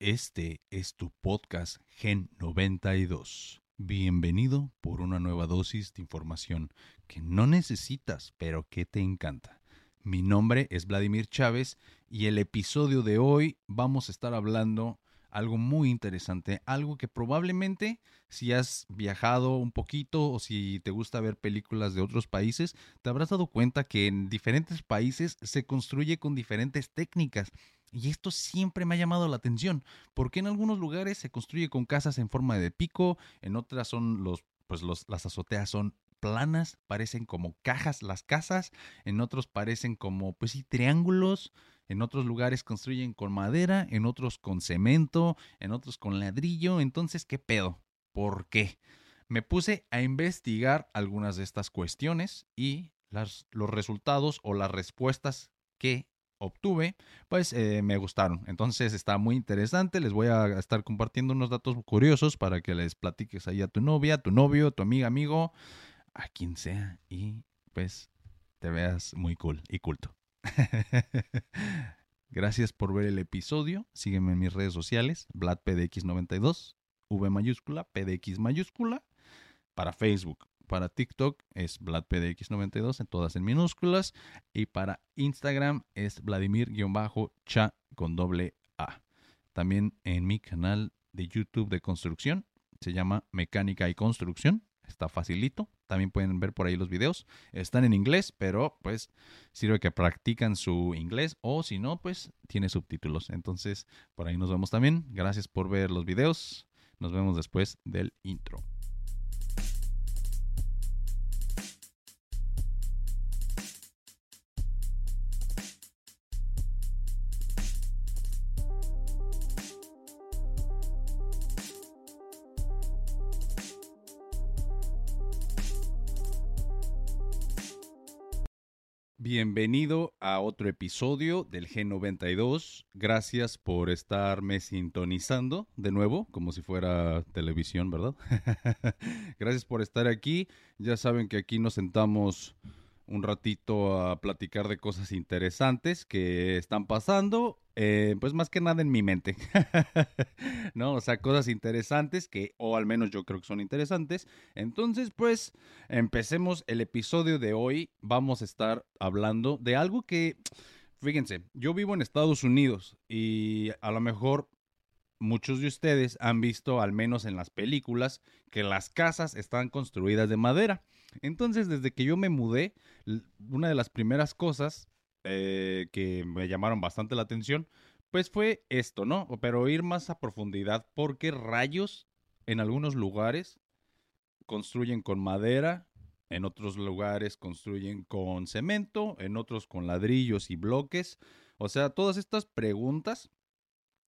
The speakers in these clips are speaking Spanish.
Este es tu podcast Gen 92. Bienvenido por una nueva dosis de información que no necesitas, pero que te encanta. Mi nombre es Vladimir Chávez y el episodio de hoy vamos a estar hablando algo muy interesante, algo que probablemente si has viajado un poquito o si te gusta ver películas de otros países, te habrás dado cuenta que en diferentes países se construye con diferentes técnicas. Y esto siempre me ha llamado la atención, porque en algunos lugares se construye con casas en forma de pico, en otras son los, pues los, las azoteas son planas, parecen como cajas las casas, en otros parecen como, pues sí, triángulos, en otros lugares construyen con madera, en otros con cemento, en otros con ladrillo. Entonces, ¿qué pedo? ¿Por qué? Me puse a investigar algunas de estas cuestiones y los resultados o las respuestas que obtuve, pues eh, me gustaron. Entonces está muy interesante. Les voy a estar compartiendo unos datos curiosos para que les platiques ahí a tu novia, tu novio, tu amiga, amigo, a quien sea y pues te veas muy cool y culto. Gracias por ver el episodio. Sígueme en mis redes sociales, VladPDX92, V mayúscula, PDX mayúscula, para Facebook. Para TikTok es VladPDX92, en todas en minúsculas. Y para Instagram es Vladimir-cha con doble A. También en mi canal de YouTube de construcción, se llama Mecánica y Construcción. Está facilito. También pueden ver por ahí los videos. Están en inglés, pero pues sirve que practican su inglés o si no, pues tiene subtítulos. Entonces, por ahí nos vemos también. Gracias por ver los videos. Nos vemos después del intro. Bienvenido a otro episodio del G92. Gracias por estarme sintonizando de nuevo, como si fuera televisión, ¿verdad? Gracias por estar aquí. Ya saben que aquí nos sentamos un ratito a platicar de cosas interesantes que están pasando, eh, pues más que nada en mi mente, ¿no? O sea, cosas interesantes que, o al menos yo creo que son interesantes. Entonces, pues, empecemos el episodio de hoy. Vamos a estar hablando de algo que, fíjense, yo vivo en Estados Unidos y a lo mejor muchos de ustedes han visto, al menos en las películas, que las casas están construidas de madera. Entonces, desde que yo me mudé, una de las primeras cosas eh, que me llamaron bastante la atención, pues fue esto, ¿no? Pero ir más a profundidad, porque rayos en algunos lugares construyen con madera, en otros lugares construyen con cemento, en otros con ladrillos y bloques. O sea, todas estas preguntas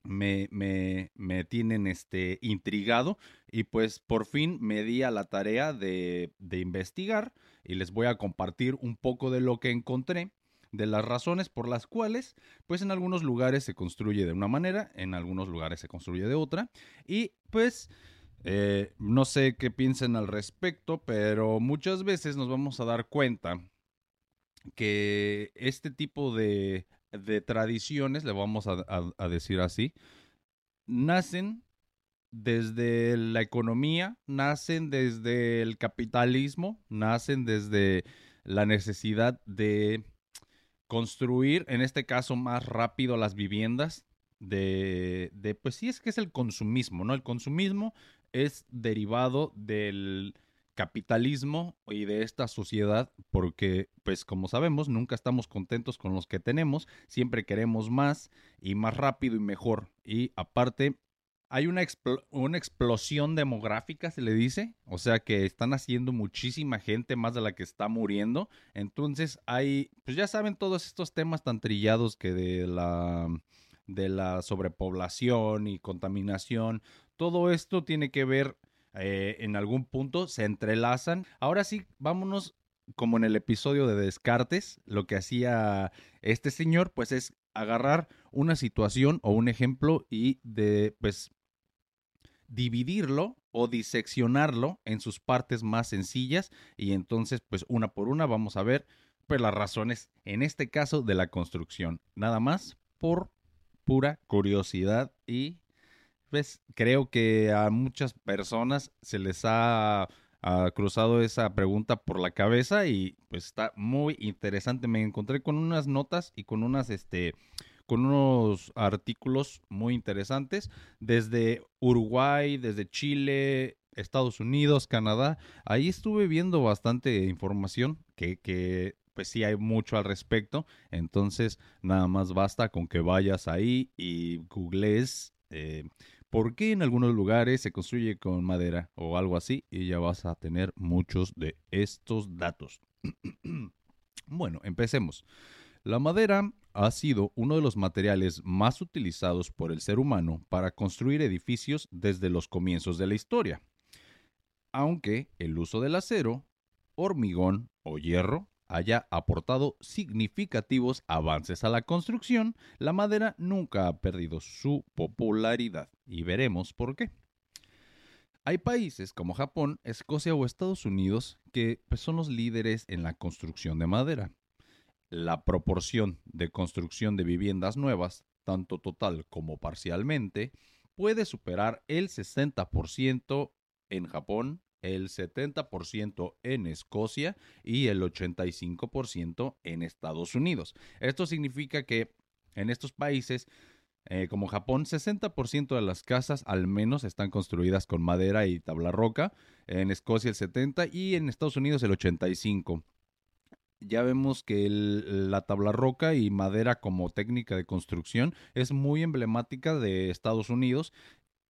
me, me, me, tienen este, intrigado y pues por fin me di a la tarea de, de investigar y les voy a compartir un poco de lo que encontré de las razones por las cuales, pues en algunos lugares se construye de una manera, en algunos lugares se construye de otra, y pues eh, no sé qué piensen al respecto, pero muchas veces nos vamos a dar cuenta que este tipo de de tradiciones, le vamos a, decir así, nacen desde la economía, nacen desde el capitalismo, nacen desde la necesidad de construir, en este caso más rápido las viviendas, de, de, pues sí es que es el consumismo, ¿no? El consumismo es derivado del capitalismo y de esta sociedad porque pues como sabemos nunca estamos contentos con los que tenemos, siempre queremos más y más rápido y mejor. Y aparte hay una, una explosión demográfica, se le dice, o sea que están haciendo muchísima gente más de la que está muriendo, entonces hay, pues ya saben todos estos temas tan trillados que de la de la sobrepoblación y contaminación, todo esto tiene que ver eh, en algún punto se entrelazan. Ahora sí, vámonos como en el episodio de Descartes, lo que hacía este señor, pues es agarrar una situación o un ejemplo y de, pues, dividirlo o diseccionarlo en sus partes más sencillas y entonces, pues, una por una vamos a ver, pues, las razones, en este caso, de la construcción. Nada más por pura curiosidad y pues creo que a muchas personas se les ha, ha cruzado esa pregunta por la cabeza y pues está muy interesante. Me encontré con unas notas y con unas, este, con unos artículos muy interesantes desde Uruguay, desde Chile, Estados Unidos, Canadá. Ahí estuve viendo bastante información que, que pues sí hay mucho al respecto. Entonces, nada más basta con que vayas ahí y googlees eh, por qué en algunos lugares se construye con madera o algo así y ya vas a tener muchos de estos datos. bueno, empecemos. La madera ha sido uno de los materiales más utilizados por el ser humano para construir edificios desde los comienzos de la historia. Aunque el uso del acero, hormigón o hierro haya aportado significativos avances a la construcción, la madera nunca ha perdido su popularidad y veremos por qué. Hay países como Japón, Escocia o Estados Unidos que pues, son los líderes en la construcción de madera. La proporción de construcción de viviendas nuevas, tanto total como parcialmente, puede superar el 60% en Japón, el 70% en Escocia y el 85% en Estados Unidos. Esto significa que en estos países, eh, como Japón, 60% de las casas al menos están construidas con madera y tabla roca, en Escocia el 70% y en Estados Unidos el 85% ya vemos que la tabla roca y madera como técnica de construcción es muy emblemática de Estados Unidos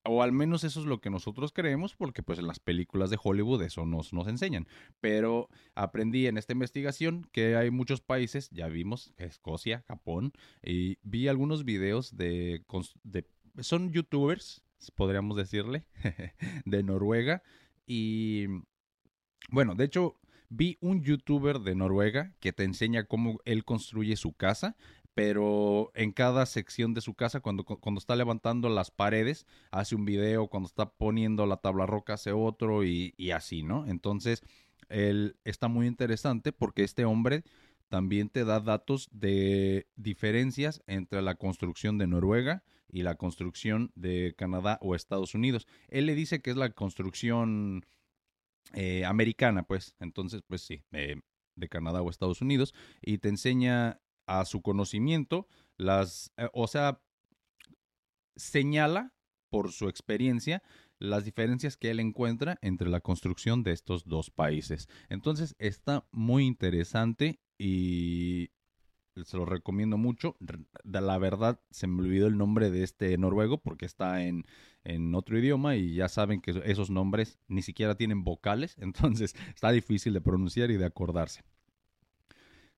o al menos eso es lo que nosotros creemos, porque pues en las películas de Hollywood eso nos, nos enseñan. Pero aprendí en esta investigación que hay muchos países, ya vimos, Escocia, Japón, y vi algunos videos de, de son youtubers, podríamos decirle, de Noruega. Y bueno, de hecho, vi un youtuber de Noruega que te enseña cómo él construye su casa pero en cada sección de su casa, cuando, cuando está levantando las paredes, hace un video, cuando está poniendo la tabla roca hace otro y, así, ¿no? Entonces, él está muy interesante porque este hombre también te da datos de diferencias entre la construcción de Noruega y la construcción de Canadá o Estados Unidos. Él le dice que es la construcción eh, americana, pues, entonces, pues sí, eh, de Canadá o Estados Unidos, y te enseña a su conocimiento, las, eh, o sea, señala por su experiencia las diferencias que él encuentra entre la construcción de estos dos países. Entonces está muy interesante y se lo recomiendo mucho. De la verdad se me olvidó el nombre de este noruego porque está en, en otro idioma y ya saben que esos nombres ni siquiera tienen vocales, entonces está difícil de pronunciar y de acordarse.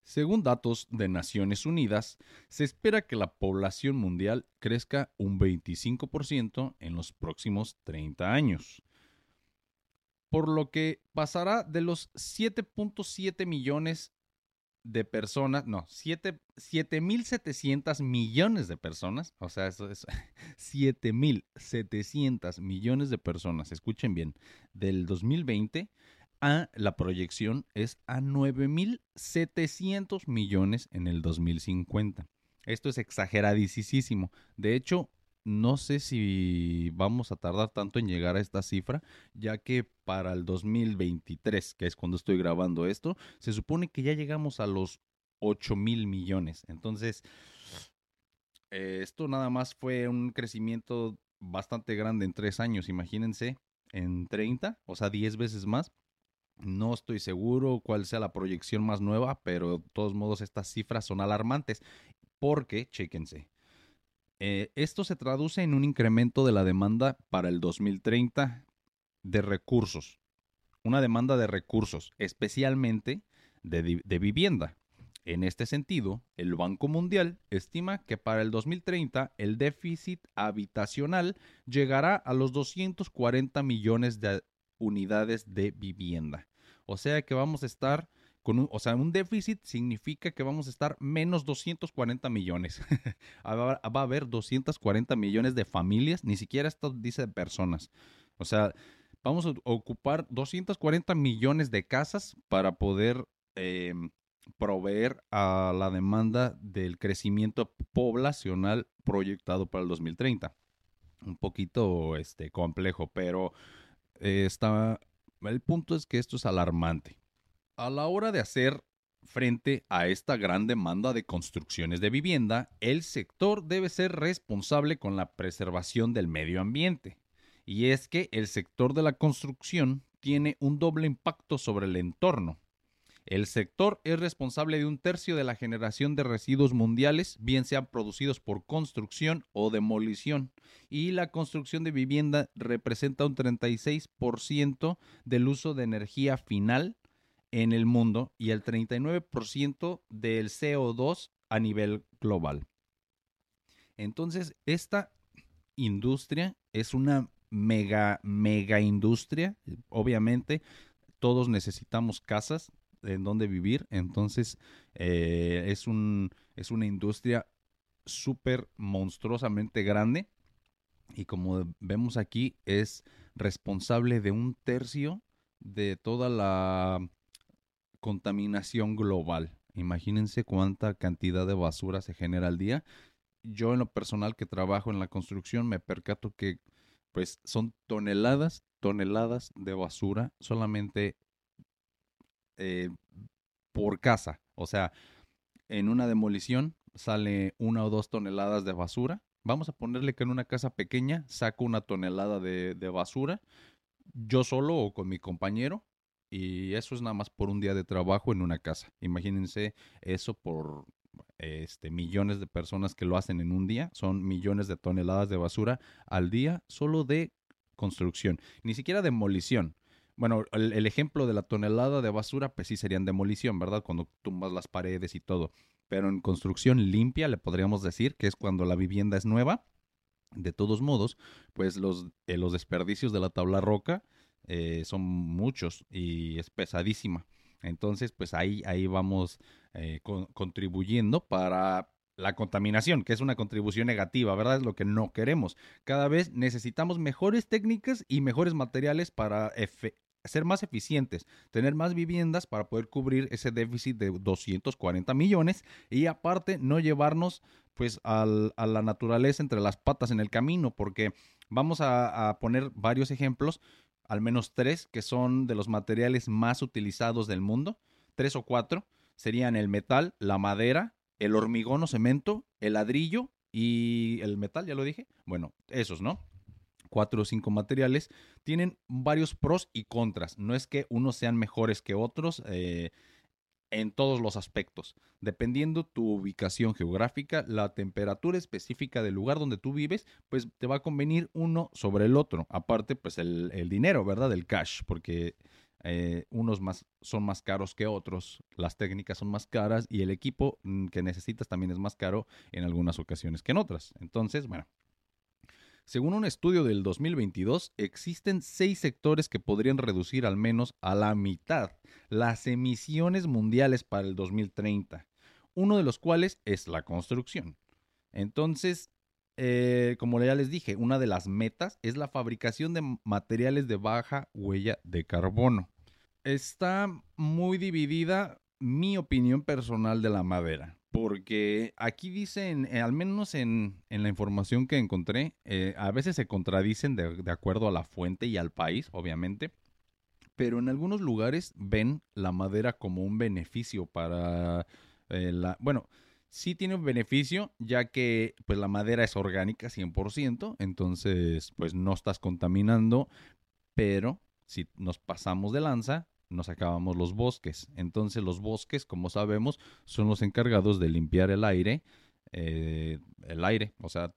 Según datos de Naciones Unidas, se espera que la población mundial crezca un 25% en los próximos 30 años, por lo que pasará de los 7.7 millones de personas, no, 7.700 millones de personas, o sea, eso es 7.700 millones de personas, escuchen bien, del 2020 a la proyección es a 9.700 millones en el 2050. Esto es exageradísimo. De hecho, no sé si vamos a tardar tanto en llegar a esta cifra, ya que para el 2023, que es cuando estoy grabando esto, se supone que ya llegamos a los 8 mil millones. Entonces, eh, esto nada más fue un crecimiento bastante grande en tres años, imagínense, en 30, o sea, 10 veces más. No estoy seguro cuál sea la proyección más nueva, pero de todos modos estas cifras son alarmantes porque, chéquense, eh, esto se traduce en un incremento de la demanda para el 2030 de recursos, una demanda de recursos, especialmente de, de vivienda. En este sentido, el Banco Mundial estima que para el 2030 el déficit habitacional llegará a los 240 millones de unidades de vivienda. O sea que vamos a estar con un, o sea, un déficit significa que vamos a estar menos 240 millones. Va a haber 240 millones de familias, ni siquiera esto dice personas. O sea, vamos a ocupar 240 millones de casas para poder em, proveer a la demanda del crecimiento poblacional proyectado para el 2030. un poquito este, complejo, pero eh, está, el punto es que esto es alarmante. A la hora de hacer frente a esta gran demanda de construcciones de vivienda, el sector debe ser responsable con la preservación del medio ambiente. Y es que el sector de la construcción tiene un doble impacto sobre el entorno. El sector es responsable de un tercio de la generación de residuos mundiales, bien sean producidos por construcción o demolición, y la construcción de vivienda representa un 36% del uso de energía final en el mundo y el 39% del CO2 a nivel global. Entonces, esta industria es una mega, mega industria. Obviamente, todos necesitamos casas en donde vivir. Entonces, eh, es, un, es una industria súper monstruosamente grande. Y como vemos aquí, es responsable de un tercio de toda la contaminación global. Imagínense cuánta cantidad de basura se genera al día. Yo en lo personal que trabajo en la construcción me percato que pues son toneladas, toneladas de basura solamente eh, por casa. O sea, en una demolición sale una o dos toneladas de basura. Vamos a ponerle que en una casa pequeña saco una tonelada de, de basura, yo solo o con mi compañero, y eso es nada más por un día de trabajo en una casa. Imagínense eso por este, millones de personas que lo hacen en un día. Son millones de toneladas de basura al día solo de construcción. Ni siquiera demolición. Bueno, el, ejemplo de la tonelada de basura, pues sí serían demolición, ¿verdad? Cuando tumbas las paredes y todo. Pero en construcción limpia, le podríamos decir que es cuando la vivienda es nueva. De todos modos, pues los, eh, los desperdicios de la tabla roca eh, son muchos y es pesadísima. Entonces, pues ahí, ahí vamos eh, contribuyendo para la contaminación, que es una contribución negativa, ¿verdad? Es lo que no queremos. Cada vez necesitamos mejores técnicas y mejores materiales para ser más eficientes, tener más viviendas para poder cubrir ese déficit de 240 millones y aparte no llevarnos pues a la naturaleza entre las patas en el camino, porque vamos a poner varios ejemplos al menos tres, que son de los materiales más utilizados del mundo, tres o cuatro, serían el metal, la madera, el hormigón o cemento, el ladrillo y el metal, ya lo dije. Bueno, esos, ¿no? Cuatro o cinco materiales tienen varios pros y contras. No es que unos sean mejores que otros. Eh, en todos los aspectos. Dependiendo tu ubicación geográfica, la temperatura específica del lugar donde tú vives, pues te va a convenir uno sobre el otro. Aparte, pues el, dinero, ¿verdad? El cash, porque eh, unos más, son más caros que otros, las técnicas son más caras y el equipo mm, que necesitas también es más caro en algunas ocasiones que en otras. Entonces, bueno, según un estudio del 2022, existen seis sectores que podrían reducir al menos a la mitad las emisiones mundiales para el 2030, uno de los cuales es la construcción. Entonces, eh, como ya les dije, una de las metas es la fabricación de materiales de baja huella de carbono. Está muy dividida mi opinión personal de la madera porque aquí dicen, eh, al menos en, la información que encontré, eh, a veces se contradicen de, acuerdo a la fuente y al país, obviamente, pero en algunos lugares ven la madera como un beneficio para eh, la... Bueno, sí tiene un beneficio, ya que pues la madera es orgánica 100%, entonces pues no estás contaminando, pero si nos pasamos de lanza, nos acabamos los bosques. Entonces los bosques, como sabemos, son los encargados de limpiar el aire, eh, el aire, o sea,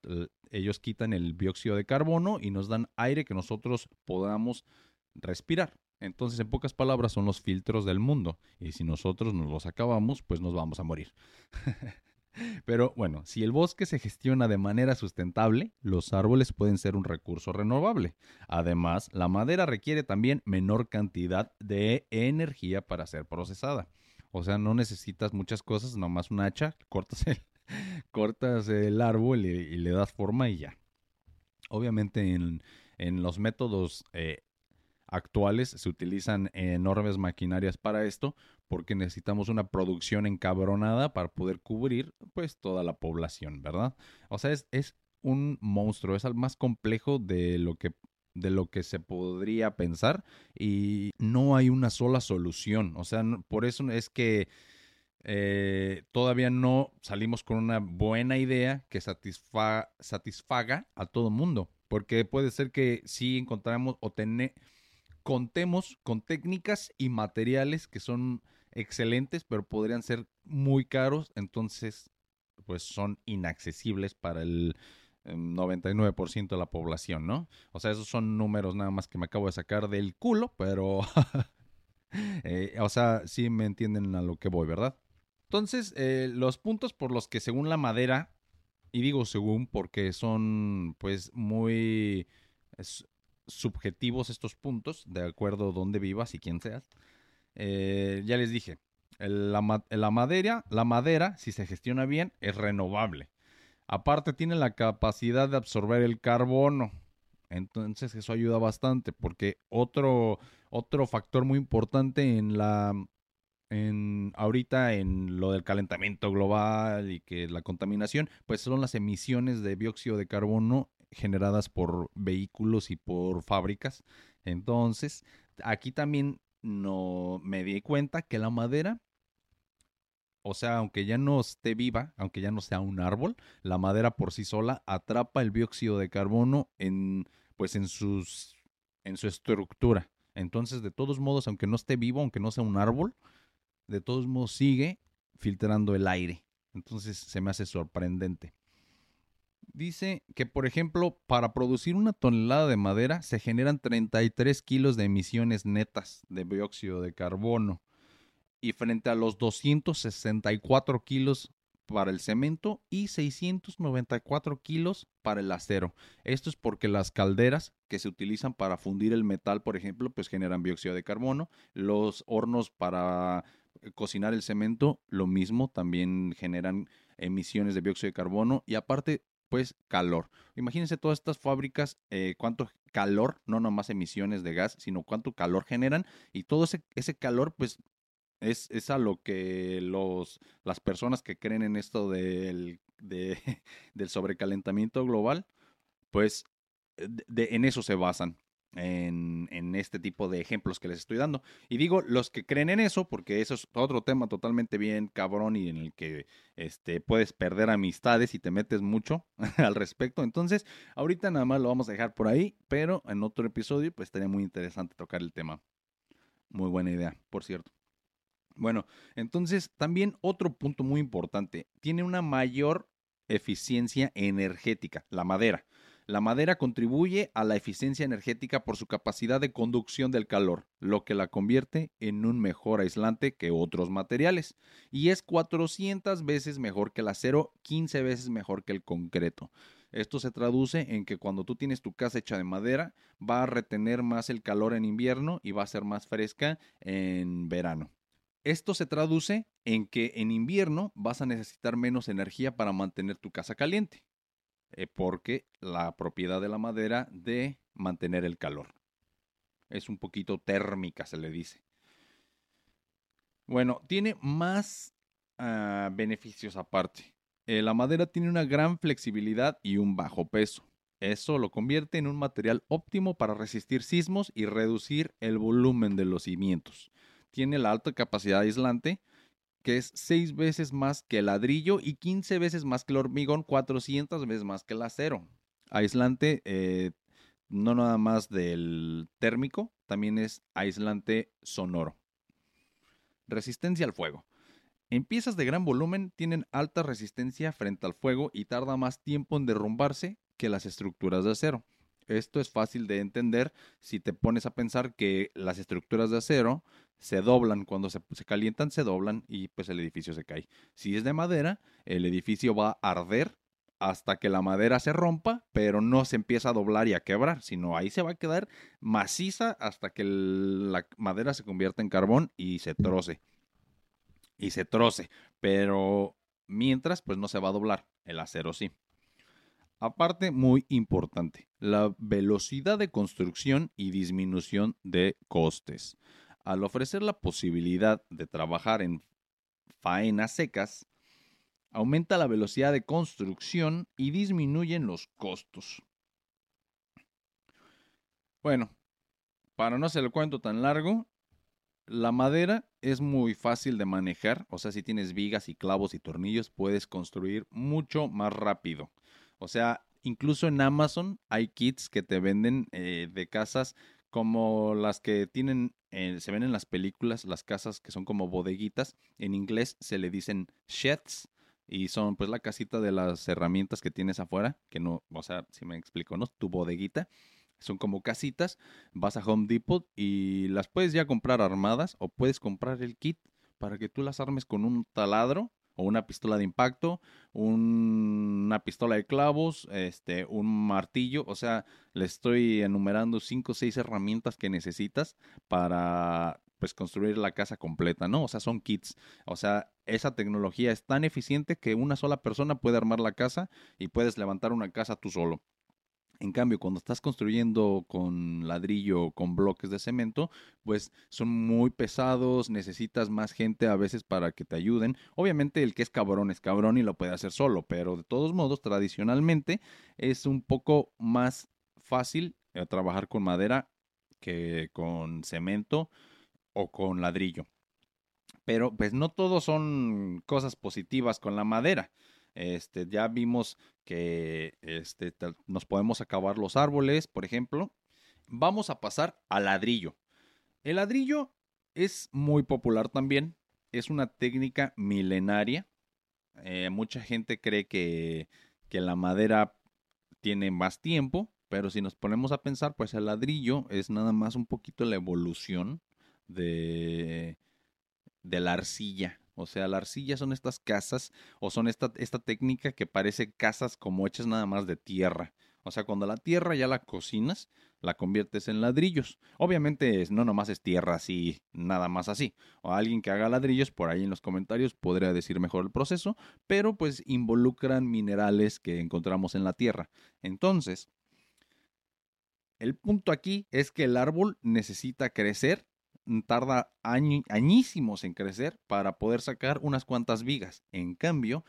ellos quitan el dióxido de carbono y nos dan aire que nosotros podamos respirar. Entonces, en pocas palabras, son los filtros del mundo. Y si nosotros nos los acabamos, pues nos vamos a morir. Pero bueno, si el bosque se gestiona de manera sustentable, los árboles pueden ser un recurso renovable. Además, la madera requiere también menor cantidad de energía para ser procesada. O sea, no necesitas muchas cosas, nomás un hacha, cortas el, cortas el árbol y, le das forma y ya. Obviamente en, los métodos eh, actuales se utilizan enormes maquinarias para esto porque necesitamos una producción encabronada para poder cubrir pues toda la población, ¿verdad? O sea, es, es un monstruo, es más complejo de lo que de lo que se podría pensar y no hay una sola solución. O sea, por eso es que eh, todavía no salimos con una buena idea que satisfaga a todo mundo. Porque puede ser que sí encontramos o contemos con técnicas y materiales que son excelentes, pero podrían ser muy caros. Entonces, pues son inaccesibles para el 99% em, de la población, ¿no? O sea, esos son números nada más que me acabo de sacar del culo, pero... Eh, o sea, sí me entienden a lo que voy, ¿verdad? Entonces, eh, los puntos por los que según la madera, y digo según porque son pues muy subjetivos estos puntos, de acuerdo a dónde vivas y quién seas, eh, ya les dije, la, madera, la madera, si se gestiona bien, es renovable. Aparte tiene la capacidad de absorber el carbono. Entonces eso ayuda bastante porque otro, otro factor muy importante en la en ahorita en lo del calentamiento global y que la contaminación, pues son las emisiones de dióxido de carbono generadas por vehículos y por fábricas. Entonces, aquí también no me di cuenta que la madera o sea, aunque ya no esté viva, aunque ya no sea un árbol, la madera por sí sola atrapa el dióxido de carbono en, pues en sus, en su estructura. Entonces, de todos modos, aunque no esté vivo, aunque no sea un árbol, de todos modos sigue filtrando el aire. Entonces, se me hace sorprendente. Dice que, por ejemplo, para producir una tonelada de madera se generan 33 kilos de emisiones netas de dióxido de carbono y frente a los 264 kilos para el cemento y 694 kilos para el acero. Esto es porque las calderas que se utilizan para fundir el metal, por ejemplo, pues generan dióxido de carbono. Los hornos para cocinar el cemento, lo mismo, también generan emisiones de dióxido de carbono y aparte, pues calor. Imagínense todas estas fábricas, eh, cuánto calor, no nomás emisiones de gas, sino cuánto calor generan y todo ese, ese calor, pues es, a lo que los, las personas que creen en esto del, del sobrecalentamiento global, pues eh, en eso se basan. En, este tipo de ejemplos que les estoy dando. Y digo los que creen en eso, porque eso es otro tema totalmente bien cabrón y en el que este, puedes perder amistades y te metes mucho al respecto. Entonces, ahorita nada más lo vamos a dejar por ahí, pero en otro episodio pues estaría muy interesante tocar el tema. Muy buena idea, por cierto. Bueno, entonces también otro punto muy importante, tiene una mayor eficiencia energética, la madera. La madera contribuye a la eficiencia energética por su capacidad de conducción del calor, lo que la convierte en un mejor aislante que otros materiales. Y es 400 veces mejor que el acero, 15 veces mejor que el concreto. Esto se traduce en que cuando tú tienes tu casa hecha de madera, va a retener más el calor en invierno y va a ser más fresca en verano. Esto se traduce en que en invierno vas a necesitar menos energía para mantener tu casa caliente, eh, porque la propiedad de la madera de mantener el calor. Es un poquito térmica, se le dice. Bueno, tiene más ah, beneficios aparte. Eh, la madera tiene una gran flexibilidad y un bajo peso. Eso lo convierte en un material óptimo para resistir sismos y reducir el volumen de los cimientos tiene la alta capacidad aislante, que es 6 veces más que el ladrillo y 15 veces más que el hormigón, 400 veces más que el acero. Aislante eh, no nada más del térmico, también es aislante sonoro. Resistencia al fuego. En piezas de gran volumen tienen alta resistencia frente al fuego y tarda más tiempo en derrumbarse que las estructuras de acero. Esto es fácil de entender si te pones a pensar que las estructuras de acero se doblan, cuando se, calientan se doblan y pues el edificio se cae. Si es de madera, el edificio va a arder hasta que la madera se rompa, pero no se empieza a doblar y a quebrar, sino ahí se va a quedar maciza hasta que la madera se convierta en carbón y se troce. Y se troce, pero mientras pues no se va a doblar, el acero sí. Aparte, muy importante, la velocidad de construcción y disminución de costes. Al ofrecer la posibilidad de trabajar en faenas secas, aumenta la velocidad de construcción y disminuyen los costos. Bueno, para no hacer el cuento tan largo, la madera es muy fácil de manejar, o sea, si tienes vigas y clavos y tornillos, puedes construir mucho más rápido. O sea, incluso en Amazon hay kits que te venden eh, de casas como las que tienen, se ven en las películas, las casas que son como bodeguitas. En inglés se le dicen sheds y son pues la casita de las herramientas que tienes afuera, que no, o sea, si me explico, ¿no? Tu bodeguita. Son como casitas, vas a Home Depot y las puedes ya comprar armadas o puedes comprar el kit para que tú las armes con un taladro o una pistola de impacto, una pistola de clavos, este, un martillo, o sea, le estoy enumerando cinco o seis herramientas que necesitas para pues construir la casa completa, ¿no? O sea, son kits. O sea, esa tecnología es tan eficiente que una sola persona puede armar la casa y puedes levantar una casa tú solo. En cambio, cuando estás construyendo con ladrillo o con bloques de cemento, pues son muy pesados, necesitas más gente a veces para que te ayuden. Obviamente el que es cabrón es cabrón y lo puede hacer solo, pero de todos modos, tradicionalmente es un poco más fácil eh, trabajar con madera que con cemento o con ladrillo. Pero pues no todos son cosas positivas con la madera. Este, ya vimos que este, nos podemos acabar los árboles, por ejemplo. Vamos a pasar al ladrillo. El ladrillo es muy popular también. Es una técnica milenaria. Eh, mucha gente cree que, que la madera tiene más tiempo, pero si nos ponemos a pensar, pues el ladrillo es nada más un poquito la evolución de, de la arcilla. O sea, la arcilla son estas casas o son esta, esta técnica que parece casas como hechas nada más de tierra. O sea, cuando la tierra ya la cocinas, la conviertes en ladrillos. Obviamente no nomás es tierra así, nada más así. O alguien que haga ladrillos por ahí en los comentarios podría decir mejor el proceso, pero pues involucran minerales que encontramos en la tierra. Entonces, el punto aquí es que el árbol necesita crecer Mm, tarda añísimos en crecer para poder sacar unas cuantas vigas. En cambio,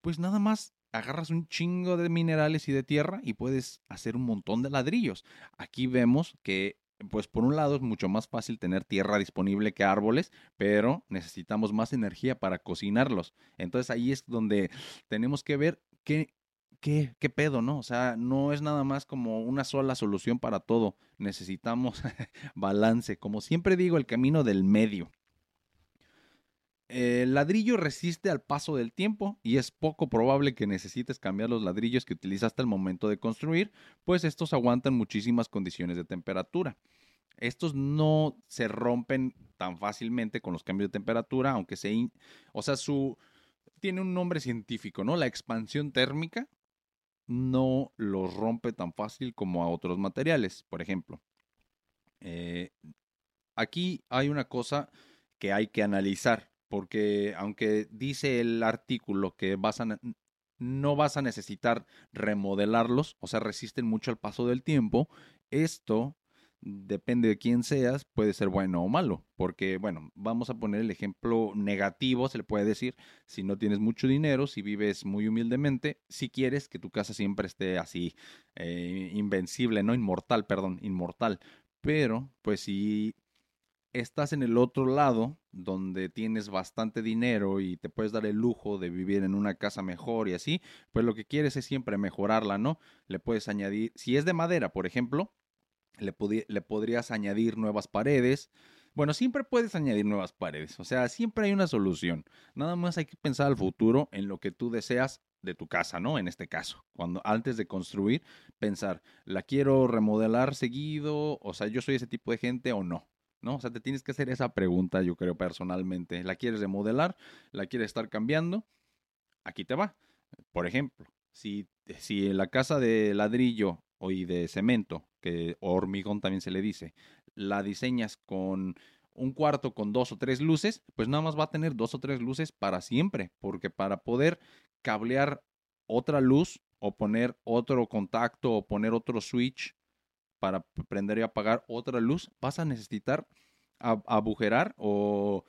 pues nada más agarras un chingo de minerales y de tierra y puedes hacer un montón de ladrillos. Aquí vemos que pues por un lado es mucho más fácil tener tierra disponible que árboles, pero necesitamos más energía para cocinarlos. Entonces ahí es donde tenemos que ver qué, ¿qué, qué pedo, no? O sea, no es nada más como una sola solución para todo. Necesitamos balance. Como siempre digo, el camino del medio. El ladrillo resiste al paso del tiempo y es poco probable que necesites cambiar los ladrillos que utilizaste al momento de construir, pues estos aguantan muchísimas condiciones de temperatura. Estos no se rompen tan fácilmente con los cambios de temperatura, aunque se... O sea, su... Tiene un nombre científico, ¿no? La expansión térmica no los rompe tan fácil como a otros materiales. Por ejemplo, eh, aquí hay una cosa que hay que analizar, porque aunque dice el artículo que vas no vas a necesitar remodelarlos, o sea, resisten mucho al paso del tiempo, esto depende de quién seas, puede ser bueno o malo. Porque, bueno, vamos a poner el ejemplo negativo, se le puede decir, si no tienes mucho dinero, si vives muy humildemente, si quieres que tu casa siempre esté así, eh, invencible, no inmortal, perdón, inmortal. Pero, pues si estás en el otro lado, donde tienes bastante dinero y te puedes dar el lujo de vivir en una casa mejor y así, pues lo que quieres es siempre mejorarla, ¿no? Le puedes añadir, si es de madera, por ejemplo, le, le podrías añadir nuevas paredes. Bueno, siempre puedes añadir nuevas paredes, o sea, siempre hay una solución. Nada más hay que pensar al futuro en lo que tú deseas de tu casa, ¿no? En este caso, cuando antes de construir, pensar, ¿la quiero remodelar seguido? O sea, yo soy ese tipo de gente o no. ¿No? O sea, te tienes que hacer esa pregunta, yo creo personalmente. ¿La quieres remodelar? ¿La quieres estar cambiando? Aquí te va. Por ejemplo, si, si la casa de ladrillo y de cemento, que hormigón también se le dice, la diseñas con un cuarto con dos o tres luces, pues nada más va a tener dos o tres luces para siempre, porque para poder cablear otra luz o poner otro contacto o poner otro switch para prender y apagar otra luz, vas a necesitar agujerar o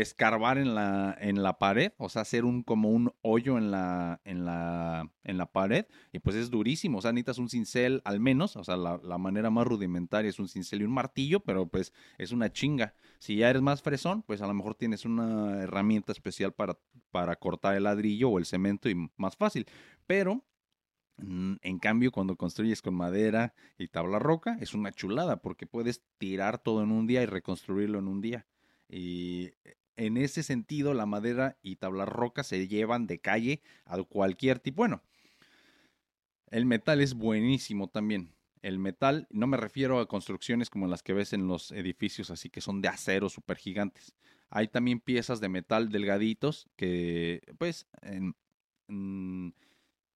escarbar en la, en la pared, o sea, hacer un como un hoyo en la, en la, en la pared, y pues es durísimo, o sea, necesitas un cincel al menos, o sea, la, la, manera más rudimentaria es un cincel y un martillo, pero pues es una chinga. Si ya eres más fresón, pues a lo mejor tienes una herramienta especial para, para cortar el ladrillo o el cemento y más fácil, pero mm, en cambio, cuando construyes con madera y tabla roca, es una chulada porque puedes tirar todo en un día y reconstruirlo en un día. Y en ese sentido, la madera y tabla roca se llevan de calle a cualquier tipo. Bueno, el metal es buenísimo también. El metal, no me refiero a construcciones como las que ves en los edificios, así que son de acero súper gigantes. Hay también piezas de metal delgaditos que, pues,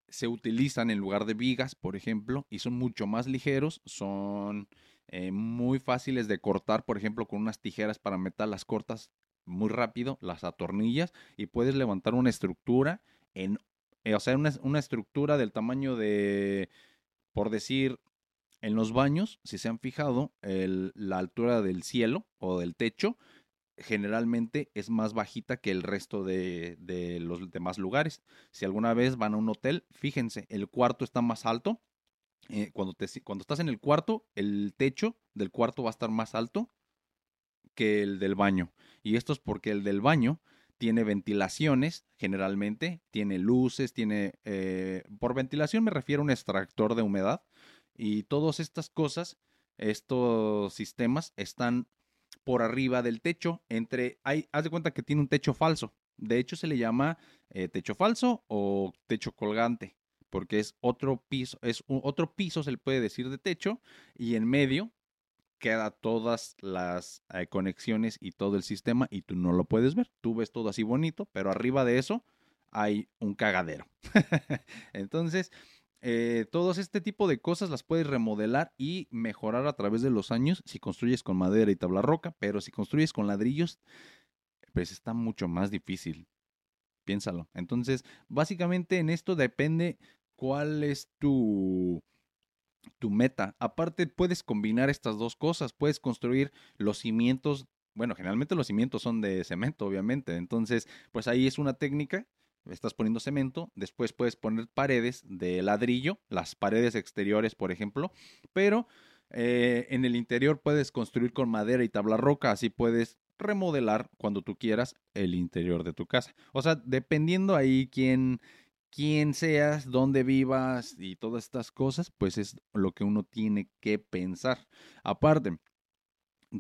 se utilizan en lugar de vigas, por ejemplo, y son mucho más ligeros, son eh, muy fáciles de cortar, por ejemplo, con unas tijeras para metal, las cortas muy rápido, las atornillas y puedes levantar una estructura en, eh, o sea, una, estructura del tamaño de, por decir, en los baños, si se han fijado, la altura del cielo o del techo generalmente es más bajita que el resto de, de, los demás lugares. Si alguna vez van a un hotel, fíjense, el cuarto está más alto. Eh, cuando, te, cuando estás en el cuarto, el techo del cuarto va a estar más alto que el del baño. Y esto es porque el del baño tiene ventilaciones, generalmente, tiene luces, tiene... Eh, por ventilación me refiero a un extractor de humedad. Y todas estas cosas, estos sistemas están por arriba del techo, entre... Hay, haz de cuenta que tiene un techo falso. De hecho, se le llama eh, techo falso o techo colgante, porque es otro piso, es otro piso, se le puede decir, de techo, y en medio queda todas las eh, conexiones y todo el sistema y tú no lo puedes ver. Tú ves todo así bonito, pero arriba de eso hay un cagadero. Entonces, eh, todos este tipo de cosas las puedes remodelar y mejorar a través de los años si construyes con madera y tabla roca, pero si construyes con ladrillos, pues está mucho más difícil. Piénsalo. Entonces, básicamente en esto depende cuál es tu tu meta. Aparte, puedes combinar estas dos cosas. Puedes construir los cimientos. Bueno, generalmente los cimientos son de cemento, obviamente. Entonces, pues ahí es una técnica. Estás poniendo cemento, después puedes poner paredes de ladrillo, las paredes exteriores, por ejemplo, pero eh, en el interior puedes construir con madera y tabla roca, así puedes remodelar cuando tú quieras el interior de tu casa. O sea, dependiendo ahí quién, quién seas, dónde vivas y todas estas cosas, pues es lo que uno tiene que pensar. Aparte,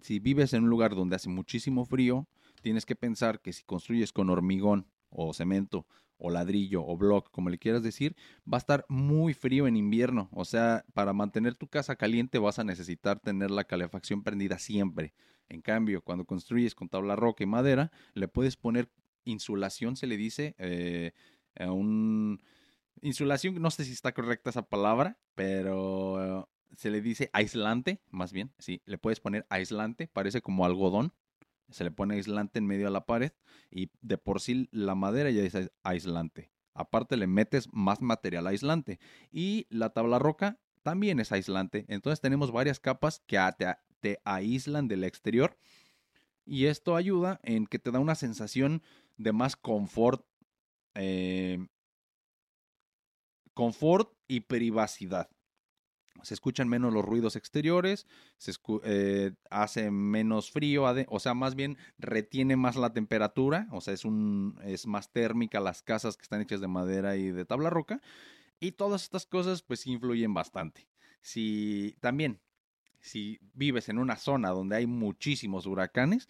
si vives en un lugar donde hace muchísimo frío, tienes que pensar que si construyes con hormigón o cemento o ladrillo o block, como le quieras decir, va a estar muy frío en invierno. O sea, para mantener tu casa caliente vas a necesitar tener la calefacción prendida siempre. En cambio, cuando construyes con tabla roca y madera, le puedes poner insulación, se le dice, eh, un insulación, no sé si está correcta esa palabra, pero se le dice aislante, más bien, sí, le puedes poner aislante, parece como algodón, se le pone aislante en medio de la pared y de por sí la madera ya es aislante. Aparte le metes más material aislante y la tabla roca también es aislante. Entonces tenemos varias capas que te, te aíslan del exterior y esto ayuda en que te da una sensación de más confort eh, confort y privacidad. Se escuchan menos los ruidos exteriores, se eh, hace menos frío, o sea, más bien retiene más la temperatura, o sea, es, un, es más térmica las casas que están hechas de madera y de tabla roca. Y todas estas cosas pues influyen bastante. Si también, si vives en una zona donde hay muchísimos huracanes,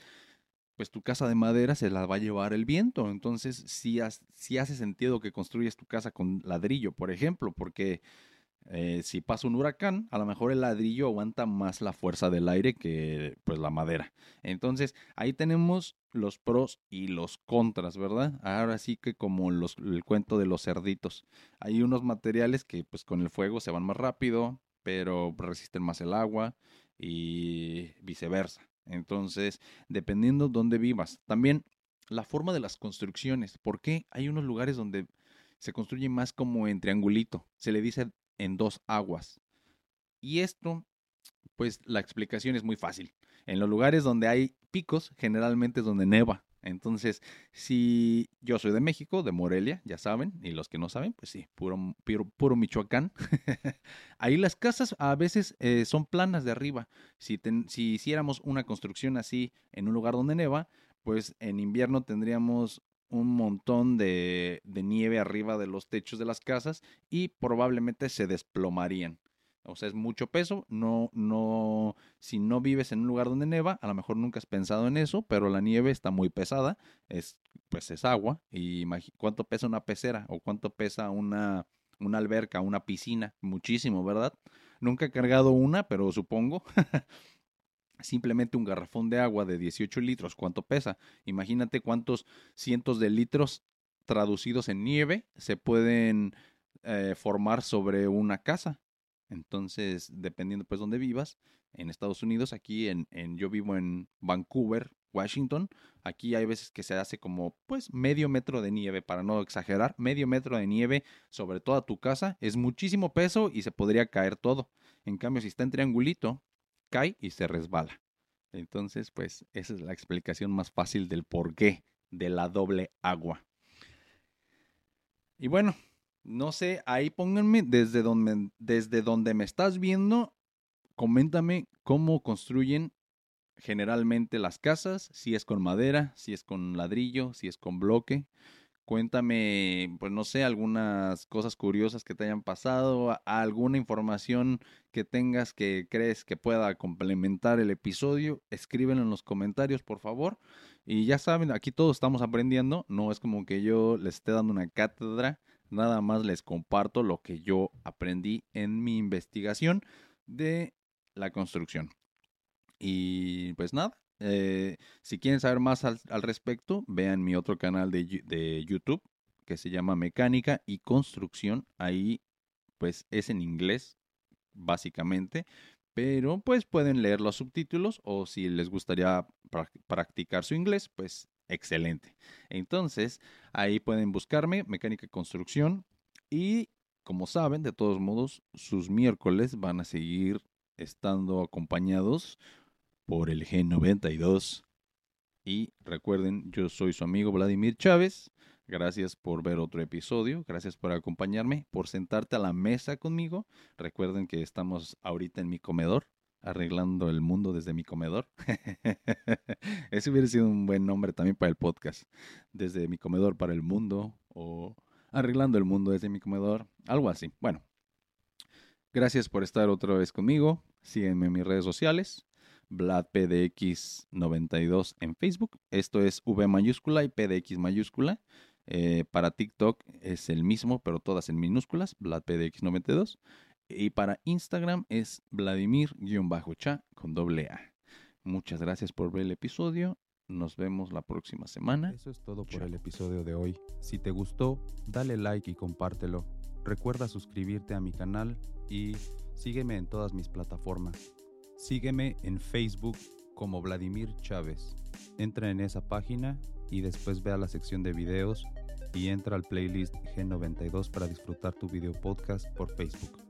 pues tu casa de madera se la va a llevar el viento. Entonces, sí, hace sentido que construyes tu casa con ladrillo, por ejemplo, porque eh, si pasa un huracán, a lo mejor el ladrillo aguanta más la fuerza del aire que pues la madera. Entonces, ahí tenemos los pros y los contras, ¿verdad? Ahora sí que como los, el cuento de los cerditos. Hay unos materiales que pues con el fuego se van más rápido, pero resisten más el agua y viceversa. Entonces, dependiendo dónde vivas. También la forma de las construcciones. ¿Por qué hay unos lugares donde se construye más como en triangulito? Se le dice en dos aguas. Y esto, pues la explicación es muy fácil. En los lugares donde hay picos, generalmente es donde neva. Entonces, si yo soy de México, de Morelia, ya saben, y los que no saben, pues sí, puro, puro, Michoacán. Ahí las casas a veces eh, son planas de arriba. Si, si hiciéramos una construcción así en un lugar donde neva, pues en invierno tendríamos un montón de nieve arriba de los techos de las casas y probablemente se desplomarían. O sea, es mucho peso. No, no, si no vives en un lugar donde neva, a lo mejor nunca has pensado en eso, pero la nieve está muy pesada. Es, pues es agua. Y cuánto pesa una pecera o cuánto pesa una, una alberca, una piscina. Muchísimo, ¿verdad? Nunca he cargado una, pero supongo. Simplemente un garrafón de agua de 18 litros, ¿cuánto pesa? Imagínate cuántos cientos de litros traducidos en nieve se pueden eh, formar sobre una casa. Entonces, dependiendo pues dónde vivas, en Estados Unidos, aquí en, en, yo vivo en Vancouver, Washington, aquí hay veces que se hace como pues medio metro de nieve, para no exagerar, medio metro de nieve sobre toda tu casa, es muchísimo peso y se podría caer todo. En cambio, si está en triangulito, cae y se resbala. Entonces, pues esa es la explicación más fácil del porqué de la doble agua. Y bueno, no sé, ahí pónganme desde donde, desde donde me estás viendo, coméntame cómo construyen generalmente las casas, si es con madera, si es con ladrillo, si es con bloque. Cuéntame, pues no sé, algunas cosas curiosas que te hayan pasado, alguna información que tengas que crees que pueda complementar el episodio, escríbenlo en los comentarios, por favor. Y ya saben, aquí todos estamos aprendiendo, no es como que yo les esté dando una cátedra, nada más les comparto lo que yo aprendí en mi investigación de la construcción. Y pues nada, eh, si quieren saber más al, respecto, vean mi otro canal de, de, YouTube que se llama Mecánica y Construcción. Ahí pues es en inglés, básicamente. Pero pues pueden leer los subtítulos o si les gustaría practicar su inglés, pues excelente. Entonces, ahí pueden buscarme, mecánica y construcción. Y como saben, de todos modos, sus miércoles van a seguir estando acompañados por el G92. Y recuerden, yo soy su amigo Vladimir Chávez. Gracias por ver otro episodio, gracias por acompañarme, por sentarte a la mesa conmigo. Recuerden que estamos ahorita en mi comedor, arreglando el mundo desde mi comedor. Ese hubiera sido un buen nombre también para el podcast. Desde mi comedor para el mundo o arreglando el mundo desde mi comedor, algo así. Bueno, gracias por estar otra vez conmigo. Sígueme en mis redes sociales. VladPDX92 en Facebook. Esto es V mayúscula y PDX mayúscula. Eh, para TikTok es el mismo, pero todas en minúsculas, VladPDX92. Y para Instagram es Vladimir-cha con doble A. Muchas gracias por ver el episodio. Nos vemos la próxima semana. Eso es todo por el episodio de hoy. Si te gustó, dale like y compártelo. Recuerda suscribirte a mi canal y sígueme en todas mis plataformas. Sígueme en Facebook como Vladimir Chávez. Entra en esa página y después ve a la sección de videos y entra al playlist G92 para disfrutar tu video podcast por Facebook.